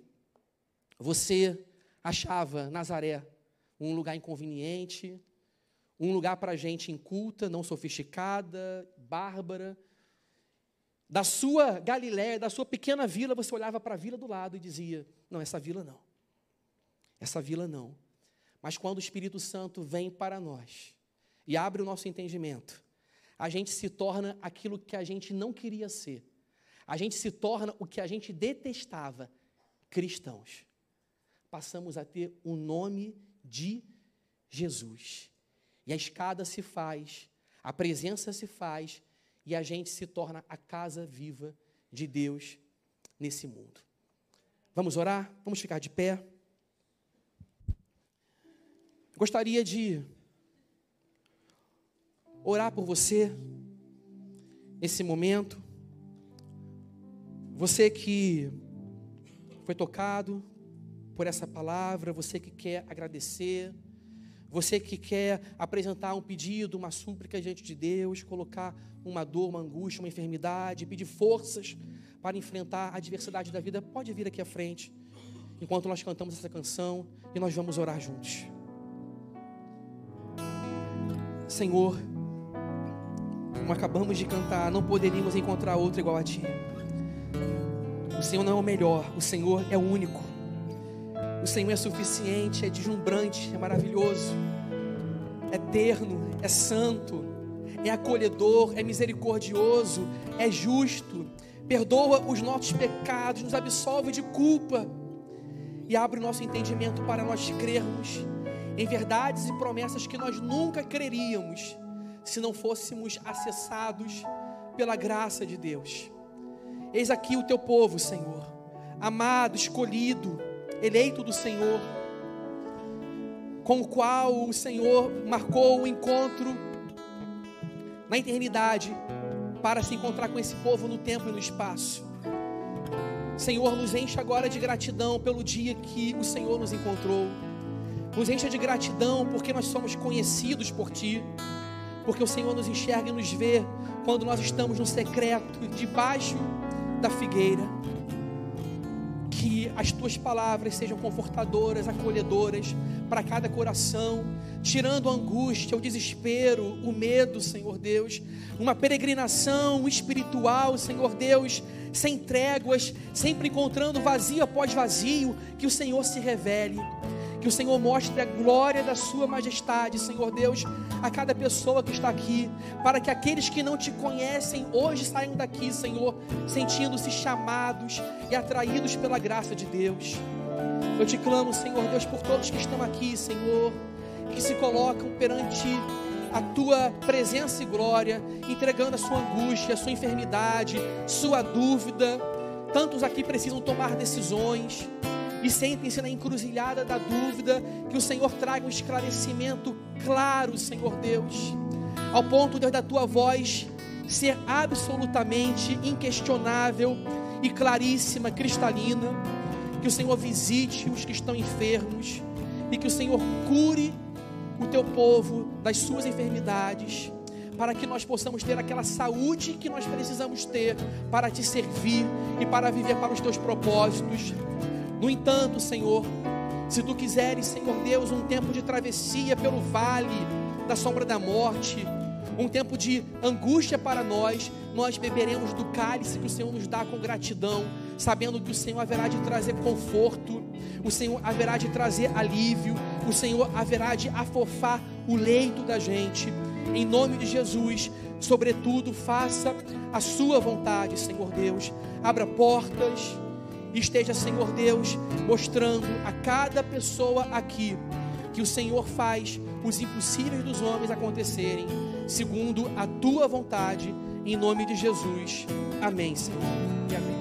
você achava Nazaré um lugar inconveniente, um lugar para gente inculta, não sofisticada, bárbara. Da sua Galiléia, da sua pequena vila, você olhava para a vila do lado e dizia: Não, essa vila não. Essa vila não. Mas quando o Espírito Santo vem para nós e abre o nosso entendimento, a gente se torna aquilo que a gente não queria ser. A gente se torna o que a gente detestava, cristãos. Passamos a ter o nome de Jesus. E a escada se faz, a presença se faz, e a gente se torna a casa viva de Deus nesse mundo. Vamos orar? Vamos ficar de pé. Gostaria de orar por você nesse momento. Você que foi tocado por essa palavra, você que quer agradecer Você que quer apresentar um pedido, uma súplica diante de Deus, colocar uma dor, uma angústia, uma enfermidade, pedir forças para enfrentar a adversidade da vida, pode vir aqui à frente, enquanto nós cantamos essa canção e nós vamos orar juntos. Senhor, como acabamos de cantar, não poderíamos encontrar outro igual a Ti. O Senhor não é o melhor, o Senhor é o único. O Senhor é suficiente, é deslumbrante, é maravilhoso, é eterno, é santo, é acolhedor, é misericordioso, é justo, perdoa os nossos pecados, nos absolve de culpa e abre o nosso entendimento para nós crermos em verdades e promessas que nós nunca creríamos se não fôssemos acessados pela graça de Deus. Eis aqui o teu povo, Senhor, amado, escolhido, eleito do Senhor, com o qual o Senhor marcou o encontro na eternidade para se encontrar com esse povo no tempo e no espaço. Senhor, nos enche agora de gratidão pelo dia que o Senhor nos encontrou. Nos encha de gratidão porque nós somos conhecidos por Ti. Porque o Senhor nos enxerga e nos vê quando nós estamos no secreto, debaixo da figueira que as tuas palavras sejam confortadoras, acolhedoras para cada coração, tirando a angústia, o desespero, o medo, Senhor Deus, uma peregrinação espiritual, Senhor Deus, sem tréguas, sempre encontrando vazio após vazio, que o Senhor se revele. Que o Senhor mostre a glória da Sua majestade, Senhor Deus, a cada pessoa que está aqui, para que aqueles que não te conhecem hoje saiam daqui, Senhor, sentindo-se chamados e atraídos pela graça de Deus. Eu te clamo, Senhor Deus, por todos que estão aqui, Senhor, que se colocam perante a tua presença e glória, entregando a sua angústia, a sua enfermidade, sua dúvida. Tantos aqui precisam tomar decisões e sentem-se na encruzilhada da dúvida, que o Senhor traga um esclarecimento claro, Senhor Deus, ao ponto, Deus, da tua voz ser absolutamente inquestionável e claríssima, cristalina. Que o Senhor visite os que estão enfermos e que o Senhor cure o teu povo das suas enfermidades, para que nós possamos ter aquela saúde que nós precisamos ter para te servir e para viver para os teus propósitos. No entanto, Senhor, se tu quiseres, Senhor Deus, um tempo de travessia pelo vale da sombra da morte, um tempo de angústia para nós, nós beberemos do cálice que o Senhor nos dá com gratidão, sabendo que o Senhor haverá de trazer conforto, o Senhor haverá de trazer alívio, o Senhor haverá de afofar o leito da gente. Em nome de Jesus, sobretudo, faça a sua vontade, Senhor Deus. Abra portas esteja, Senhor Deus, mostrando a cada pessoa aqui que o Senhor faz os impossíveis dos homens acontecerem, segundo a tua vontade, em nome de Jesus. Amém, Senhor. E amém.